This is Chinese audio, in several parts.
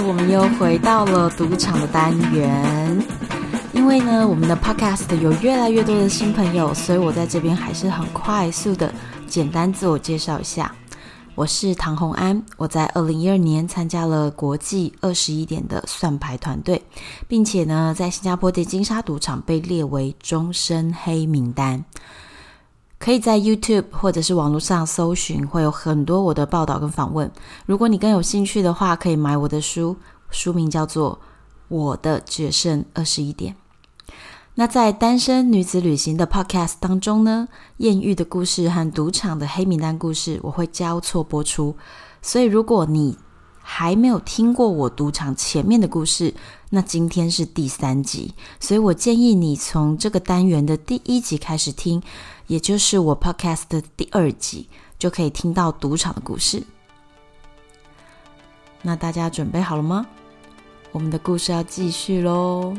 我们又回到了赌场的单元。因为呢，我们的 Podcast 有越来越多的新朋友，所以我在这边还是很快速的简单自我介绍一下。我是唐洪安，我在二零一二年参加了国际二十一点的算牌团队，并且呢，在新加坡的金沙赌场被列为终身黑名单。可以在 YouTube 或者是网络上搜寻，会有很多我的报道跟访问。如果你更有兴趣的话，可以买我的书，书名叫做《我的决胜二十一点》。那在单身女子旅行的 Podcast 当中呢，艳遇的故事和赌场的黑名单故事，我会交错播出。所以如果你还没有听过我赌场前面的故事，那今天是第三集，所以我建议你从这个单元的第一集开始听。也就是我 Podcast 的第二集，就可以听到赌场的故事。那大家准备好了吗？我们的故事要继续喽。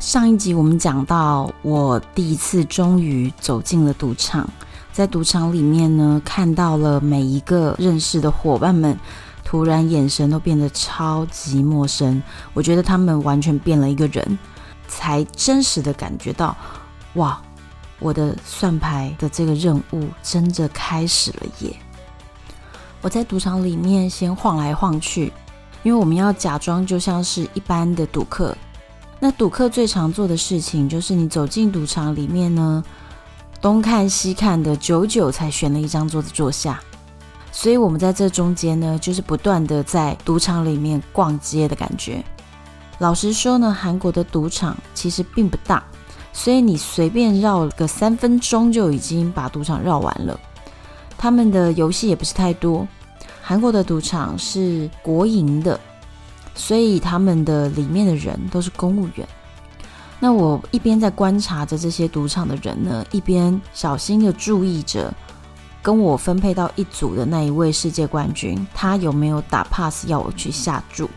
上一集我们讲到，我第一次终于走进了赌场，在赌场里面呢，看到了每一个认识的伙伴们。突然，眼神都变得超级陌生。我觉得他们完全变了一个人，才真实的感觉到，哇，我的算牌的这个任务真的开始了耶！我在赌场里面先晃来晃去，因为我们要假装就像是一般的赌客。那赌客最常做的事情就是，你走进赌场里面呢，东看西看的，久久才选了一张桌子坐下。所以，我们在这中间呢，就是不断的在赌场里面逛街的感觉。老实说呢，韩国的赌场其实并不大，所以你随便绕个三分钟就已经把赌场绕完了。他们的游戏也不是太多。韩国的赌场是国营的，所以他们的里面的人都是公务员。那我一边在观察着这些赌场的人呢，一边小心的注意着。跟我分配到一组的那一位世界冠军，他有没有打 pass 要我去下注？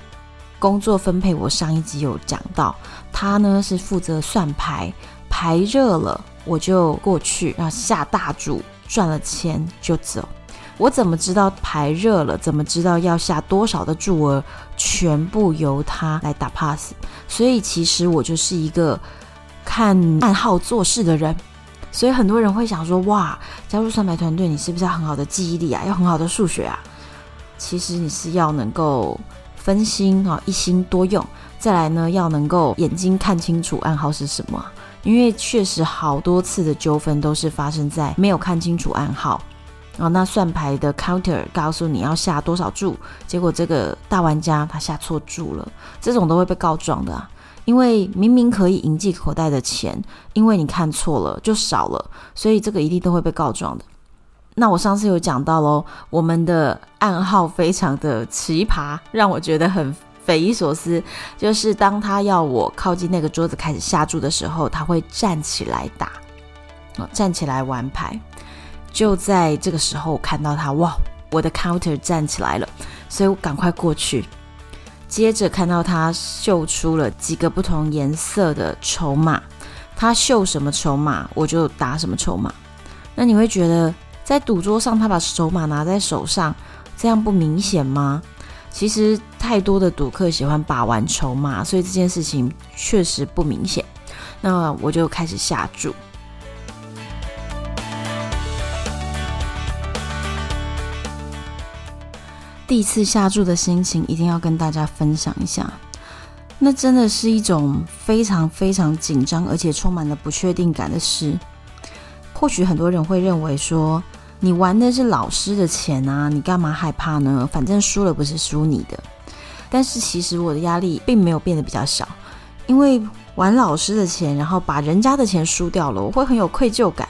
工作分配我上一集有讲到，他呢是负责算牌，牌热了我就过去，然后下大注，赚了钱就走。我怎么知道牌热了？怎么知道要下多少的注额？全部由他来打 pass。所以其实我就是一个看暗号做事的人。所以很多人会想说：“哇，加入算牌团队，你是不是要很好的记忆力啊？要很好的数学啊？”其实你是要能够分心啊，一心多用。再来呢，要能够眼睛看清楚暗号是什么。因为确实好多次的纠纷都是发生在没有看清楚暗号。然后那算牌的 counter 告诉你要下多少注，结果这个大玩家他下错注了，这种都会被告状的啊。因为明明可以赢进口袋的钱，因为你看错了就少了，所以这个一定都会被告状的。那我上次有讲到喽，我们的暗号非常的奇葩，让我觉得很匪夷所思。就是当他要我靠近那个桌子开始下注的时候，他会站起来打，站起来玩牌。就在这个时候，我看到他，哇，我的 counter 站起来了，所以我赶快过去。接着看到他秀出了几个不同颜色的筹码，他秀什么筹码，我就打什么筹码。那你会觉得在赌桌上他把筹码拿在手上，这样不明显吗？其实太多的赌客喜欢把玩筹码，所以这件事情确实不明显。那我就开始下注。第一次下注的心情一定要跟大家分享一下，那真的是一种非常非常紧张，而且充满了不确定感的事。或许很多人会认为说，你玩的是老师的钱啊，你干嘛害怕呢？反正输了不是输你的。但是其实我的压力并没有变得比较小，因为玩老师的钱，然后把人家的钱输掉了，我会很有愧疚感。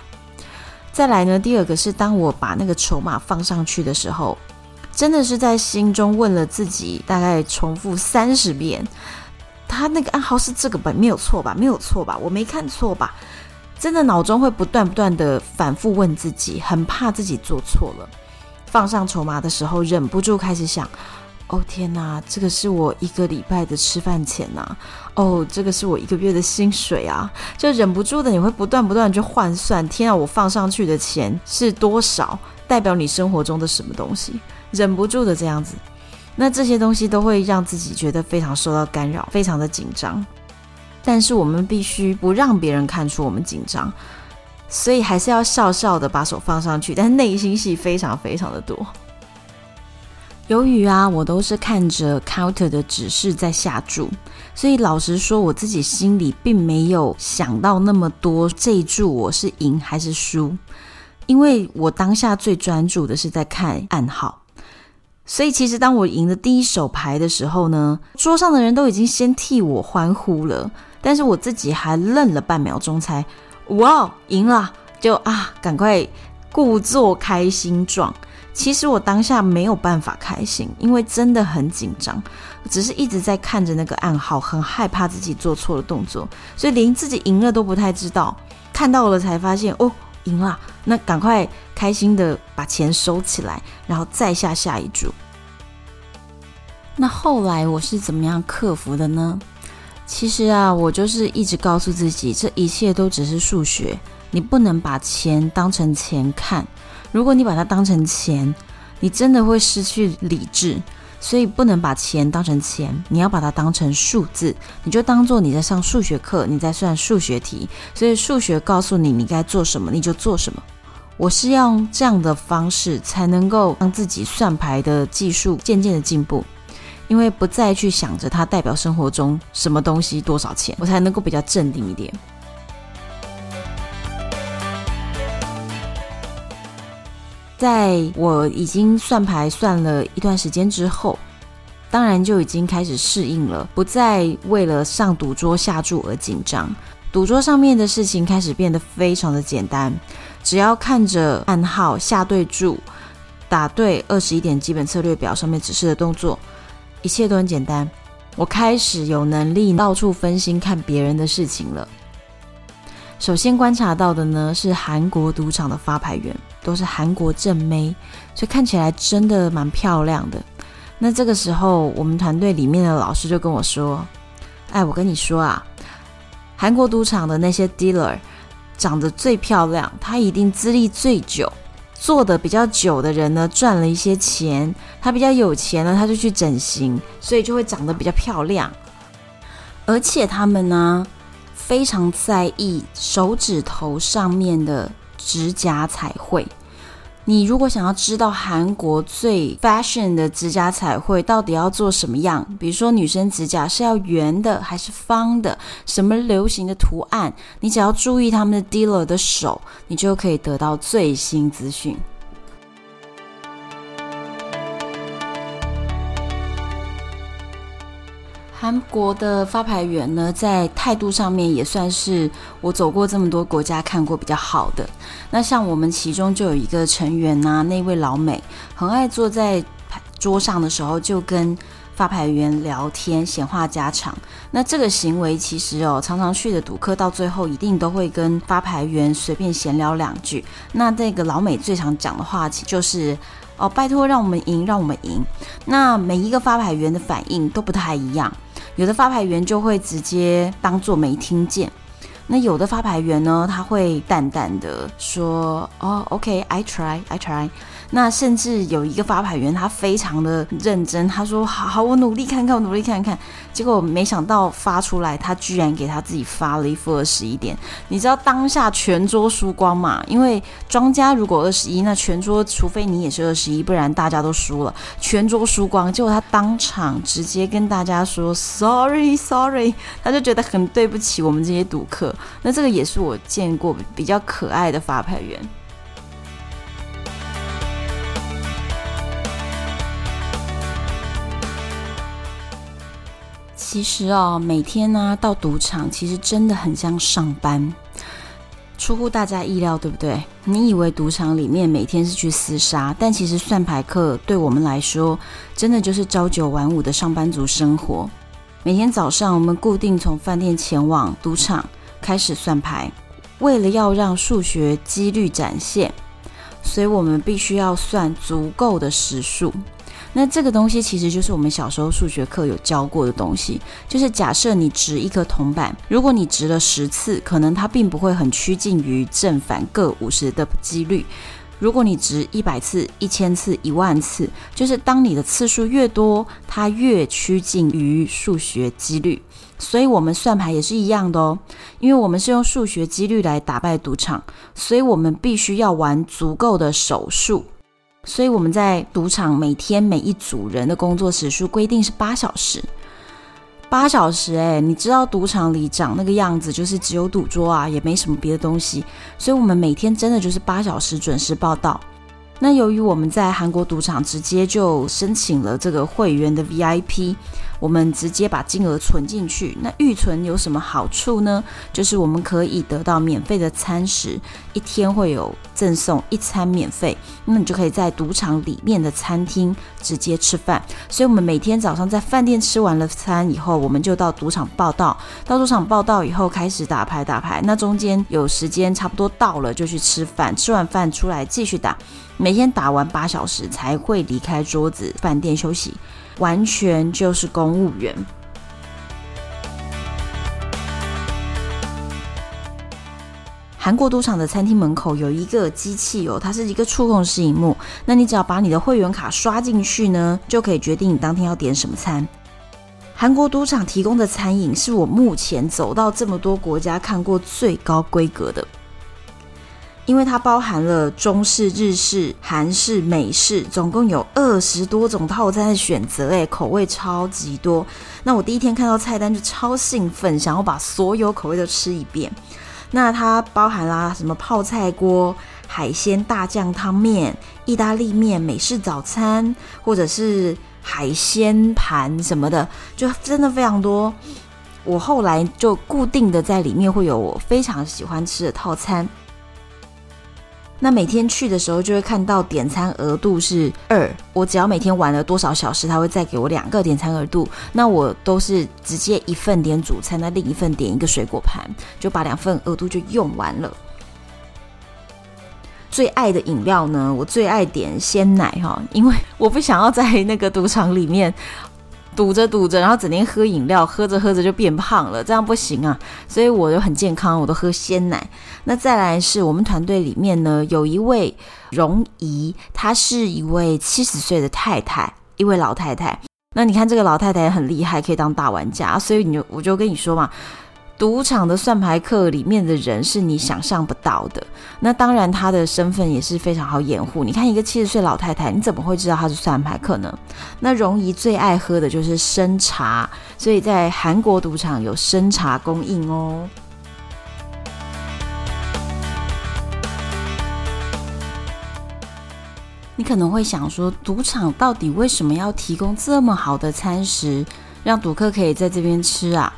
再来呢，第二个是当我把那个筹码放上去的时候，真的是在心中问了自己，大概重复三十遍，他那个暗号是这个吧？没有错吧？没有错吧？我没看错吧？真的脑中会不断不断的反复问自己，很怕自己做错了。放上筹码的时候，忍不住开始想。哦天哪，这个是我一个礼拜的吃饭钱呐！哦，这个是我一个月的薪水啊！就忍不住的，你会不断不断去换算。天啊，我放上去的钱是多少？代表你生活中的什么东西？忍不住的这样子，那这些东西都会让自己觉得非常受到干扰，非常的紧张。但是我们必须不让别人看出我们紧张，所以还是要笑笑的把手放上去，但内心戏非常非常的多。由于啊，我都是看着 counter 的指示在下注，所以老实说，我自己心里并没有想到那么多这一注我是赢还是输，因为我当下最专注的是在看暗号。所以其实当我赢的第一手牌的时候呢，桌上的人都已经先替我欢呼了，但是我自己还愣了半秒钟，才哇，赢了，就啊，赶快故作开心状。其实我当下没有办法开心，因为真的很紧张，只是一直在看着那个暗号，很害怕自己做错了动作，所以连自己赢了都不太知道。看到了才发现，哦，赢了，那赶快开心的把钱收起来，然后再下下一注。那后来我是怎么样克服的呢？其实啊，我就是一直告诉自己，这一切都只是数学，你不能把钱当成钱看。如果你把它当成钱，你真的会失去理智，所以不能把钱当成钱，你要把它当成数字，你就当做你在上数学课，你在算数学题，所以数学告诉你你该做什么，你就做什么。我是用这样的方式才能够让自己算牌的技术渐渐的进步，因为不再去想着它代表生活中什么东西多少钱，我才能够比较镇定一点。在我已经算牌算了一段时间之后，当然就已经开始适应了，不再为了上赌桌下注而紧张。赌桌上面的事情开始变得非常的简单，只要看着暗号下对注，打对二十一点基本策略表上面指示的动作，一切都很简单。我开始有能力到处分心看别人的事情了。首先观察到的呢，是韩国赌场的发牌员。都是韩国正妹，所以看起来真的蛮漂亮的。那这个时候，我们团队里面的老师就跟我说：“哎，我跟你说啊，韩国赌场的那些 dealer 长得最漂亮，他一定资历最久，做的比较久的人呢，赚了一些钱，他比较有钱呢，他就去整形，所以就会长得比较漂亮。而且他们呢，非常在意手指头上面的。”指甲彩绘，你如果想要知道韩国最 fashion 的指甲彩绘到底要做什么样，比如说女生指甲是要圆的还是方的，什么流行的图案，你只要注意他们的 dealer 的手，你就可以得到最新资讯。韩国的发牌员呢，在态度上面也算是我走过这么多国家看过比较好的。那像我们其中就有一个成员呐、那位老美很爱坐在桌上的时候就跟发牌员聊天，闲话家常。那这个行为其实哦，常常去的赌客到最后一定都会跟发牌员随便闲聊两句。那这个老美最常讲的话题就是哦，拜托让我们赢，让我们赢。那每一个发牌员的反应都不太一样。有的发牌员就会直接当做没听见，那有的发牌员呢，他会淡淡的说：“哦，OK，I try，I try。”那甚至有一个发牌员，他非常的认真，他说：“好好，我努力看看，我努力看看。”结果没想到发出来，他居然给他自己发了一副二十一点。你知道当下全桌输光嘛？因为庄家如果二十一，那全桌除非你也是二十一，不然大家都输了，全桌输光。结果他当场直接跟大家说：“Sorry，Sorry。”他就觉得很对不起我们这些赌客。那这个也是我见过比较可爱的发牌员。其实哦，每天呢到赌场，其实真的很像上班，出乎大家意料，对不对？你以为赌场里面每天是去厮杀，但其实算牌客对我们来说，真的就是朝九晚五的上班族生活。每天早上，我们固定从饭店前往赌场。开始算牌，为了要让数学几率展现，所以我们必须要算足够的实数。那这个东西其实就是我们小时候数学课有教过的东西，就是假设你值一颗铜板，如果你值了十次，可能它并不会很趋近于正反各五十的几率。如果你值一百次、一千次、一万次，就是当你的次数越多，它越趋近于数学几率。所以我们算牌也是一样的哦，因为我们是用数学几率来打败赌场，所以我们必须要玩足够的手数。所以我们在赌场每天每一组人的工作时数规定是八小时，八小时哎，你知道赌场里长那个样子，就是只有赌桌啊，也没什么别的东西，所以我们每天真的就是八小时准时报道。那由于我们在韩国赌场直接就申请了这个会员的 VIP，我们直接把金额存进去。那预存有什么好处呢？就是我们可以得到免费的餐食，一天会有赠送一餐免费。那你就可以在赌场里面的餐厅直接吃饭。所以，我们每天早上在饭店吃完了餐以后，我们就到赌场报到。到赌场报到以后，开始打牌打牌。那中间有时间差不多到了，就去吃饭。吃完饭出来继续打。每天打完八小时才会离开桌子，饭店休息，完全就是公务员。韩国赌场的餐厅门口有一个机器哦，它是一个触控式荧幕，那你只要把你的会员卡刷进去呢，就可以决定你当天要点什么餐。韩国赌场提供的餐饮是我目前走到这么多国家看过最高规格的。因为它包含了中式、日式、韩式、美式，总共有二十多种套餐的选择，诶，口味超级多。那我第一天看到菜单就超兴奋，想要把所有口味都吃一遍。那它包含啦什么泡菜锅、海鲜大酱汤面、意大利面、美式早餐，或者是海鲜盘什么的，就真的非常多。我后来就固定的在里面会有我非常喜欢吃的套餐。那每天去的时候就会看到点餐额度是二，我只要每天玩了多少小时，他会再给我两个点餐额度。那我都是直接一份点主餐，那另一份点一个水果盘，就把两份额度就用完了。最爱的饮料呢，我最爱点鲜奶哈，因为我不想要在那个赌场里面。堵着堵着，然后整天喝饮料，喝着喝着就变胖了，这样不行啊！所以我就很健康，我都喝鲜奶。那再来是我们团队里面呢，有一位容姨，她是一位七十岁的太太，一位老太太。那你看这个老太太很厉害，可以当大玩家，所以你就我就跟你说嘛。赌场的算牌客里面的人是你想象不到的，那当然他的身份也是非常好掩护。你看一个七十岁老太太，你怎么会知道他是算牌客呢？那容姨最爱喝的就是生茶，所以在韩国赌场有生茶供应哦。你可能会想说，赌场到底为什么要提供这么好的餐食，让赌客可以在这边吃啊？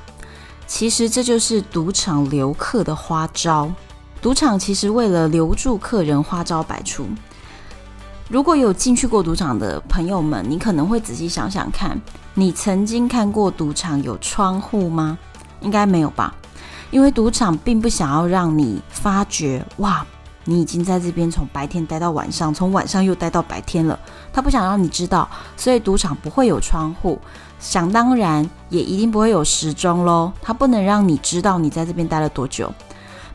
其实这就是赌场留客的花招。赌场其实为了留住客人，花招百出。如果有进去过赌场的朋友们，你可能会仔细想想看，你曾经看过赌场有窗户吗？应该没有吧？因为赌场并不想要让你发觉，哇，你已经在这边从白天待到晚上，从晚上又待到白天了。他不想让你知道，所以赌场不会有窗户。想当然，也一定不会有时钟喽。它不能让你知道你在这边待了多久。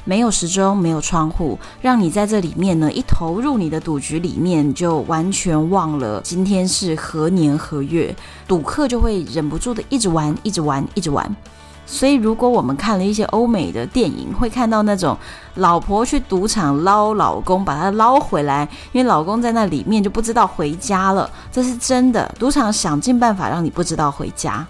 没有时钟，没有窗户，让你在这里面呢，一投入你的赌局里面，就完全忘了今天是何年何月。赌客就会忍不住的一直玩，一直玩，一直玩。所以，如果我们看了一些欧美的电影，会看到那种老婆去赌场捞老公，把他捞回来，因为老公在那里面就不知道回家了。这是真的，赌场想尽办法让你不知道回家。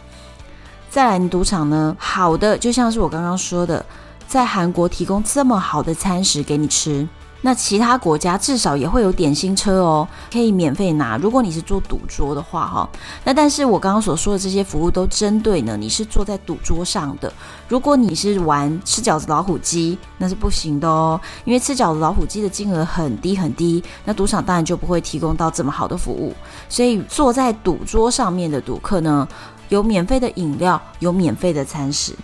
再来，你赌场呢，好的就像是我刚刚说的，在韩国提供这么好的餐食给你吃，那其他国家至少也会有点心车哦，可以免费拿。如果你是做赌桌的话，哈，那但是我刚刚所说的这些服务都针对呢，你是坐在赌桌上的。如果你是玩吃饺子老虎机，那是不行的哦，因为吃饺子老虎机的金额很低很低，那赌场当然就不会提供到这么好的服务。所以坐在赌桌上面的赌客呢，有免费的饮料，有免费的餐食。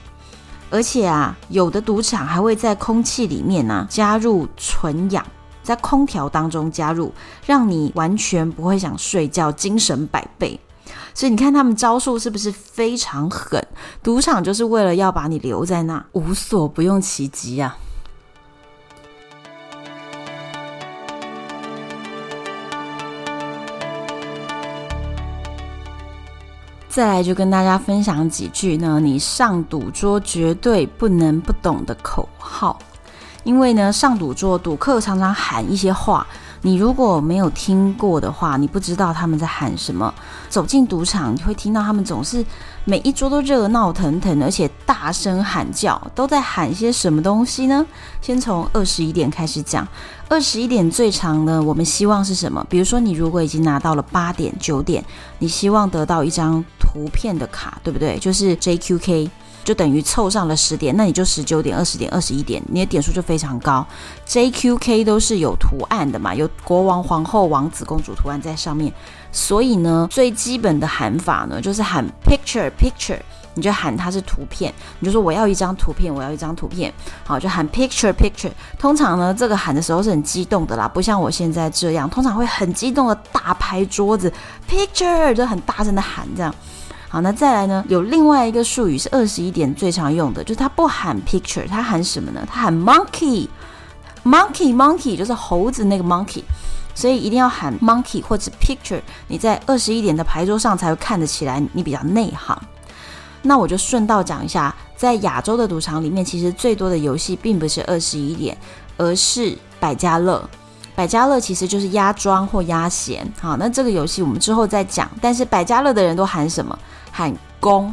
而且啊，有的赌场还会在空气里面呢、加入纯氧，在空调当中加入，让你完全不会想睡觉，精神百倍。所以你看他们招数是不是非常狠？赌场就是为了要把你留在那，无所不用其极啊。再来就跟大家分享几句呢，你上赌桌绝对不能不懂的口号。因为呢，上赌桌赌客常常喊一些话，你如果没有听过的话，你不知道他们在喊什么。走进赌场，你会听到他们总是每一桌都热闹腾腾，而且大声喊叫，都在喊些什么东西呢？先从二十一点开始讲。二十一点最长呢，我们希望是什么？比如说，你如果已经拿到了八点、九点，你希望得到一张图片的卡，对不对？就是 JQK，就等于凑上了十点，那你就十九点、二十点、二十一点，你的点数就非常高。JQK 都是有图案的嘛，有国王、皇后、王子、公主图案在上面，所以呢，最基本的喊法呢，就是喊 picture picture。你就喊它是图片，你就说我要一张图片，我要一张图片，好，就喊 picture picture。通常呢，这个喊的时候是很激动的啦，不像我现在这样，通常会很激动的大拍桌子，picture 就很大声的喊这样。好，那再来呢，有另外一个术语是二十一点最常用的，就是它不喊 picture，它喊什么呢？它喊 monkey，monkey monkey 就是猴子那个 monkey，所以一定要喊 monkey 或者 picture，你在二十一点的牌桌上才会看得起来你比较内行。那我就顺道讲一下，在亚洲的赌场里面，其实最多的游戏并不是二十一点，而是百家乐。百家乐其实就是压庄或压闲。好，那这个游戏我们之后再讲。但是百家乐的人都喊什么？喊公，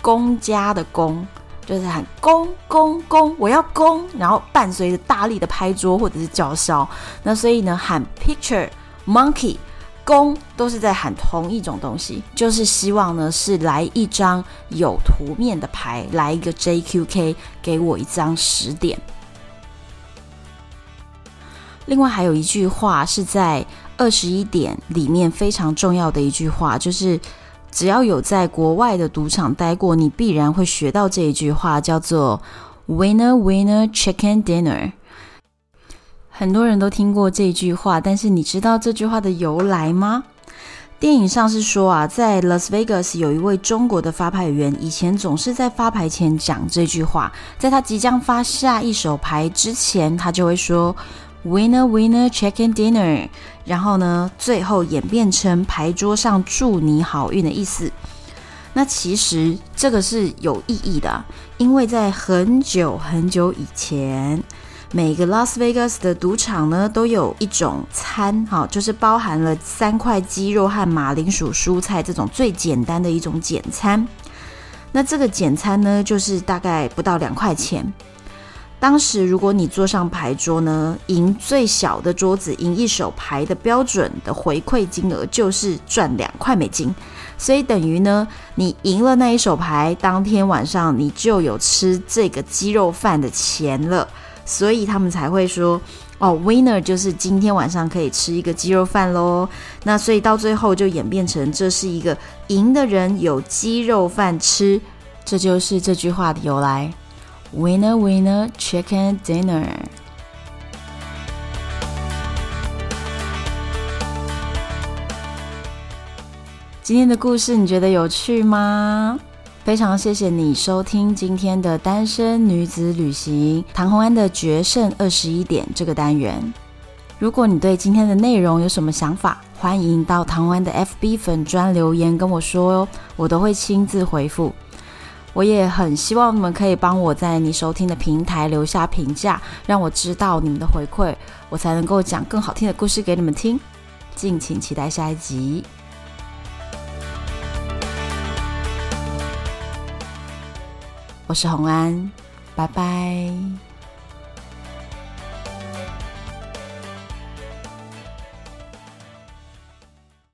公家的公，就是喊公公公，我要公，然后伴随着大力的拍桌或者是叫嚣。那所以呢，喊 picture monkey。公都是在喊同一种东西，就是希望呢是来一张有图面的牌，来一个 JQK，给我一张十点。另外还有一句话是在二十一点里面非常重要的一句话，就是只要有在国外的赌场待过，你必然会学到这一句话，叫做 Winner Winner Chicken Dinner。很多人都听过这句话，但是你知道这句话的由来吗？电影上是说啊，在 Las Vegas 有一位中国的发牌员，以前总是在发牌前讲这句话，在他即将发下一手牌之前，他就会说 Winner Winner Chicken Dinner，然后呢，最后演变成牌桌上祝你好运的意思。那其实这个是有意义的，因为在很久很久以前。每个拉斯维加斯的赌场呢，都有一种餐，哈，就是包含了三块鸡肉和马铃薯蔬菜这种最简单的一种简餐。那这个简餐呢，就是大概不到两块钱。当时如果你坐上牌桌呢，赢最小的桌子赢一手牌的标准的回馈金额就是赚两块美金，所以等于呢，你赢了那一手牌，当天晚上你就有吃这个鸡肉饭的钱了。所以他们才会说，哦，winner 就是今天晚上可以吃一个鸡肉饭喽。那所以到最后就演变成这是一个赢的人有鸡肉饭吃，这就是这句话的由来。Winner, winner, chicken dinner。今天的故事你觉得有趣吗？非常谢谢你收听今天的单身女子旅行唐红安的决胜二十一点这个单元。如果你对今天的内容有什么想法，欢迎到唐红安的 FB 粉专留言跟我说哦，我都会亲自回复。我也很希望你们可以帮我在你收听的平台留下评价，让我知道你们的回馈，我才能够讲更好听的故事给你们听。敬请期待下一集。我是红安，拜拜。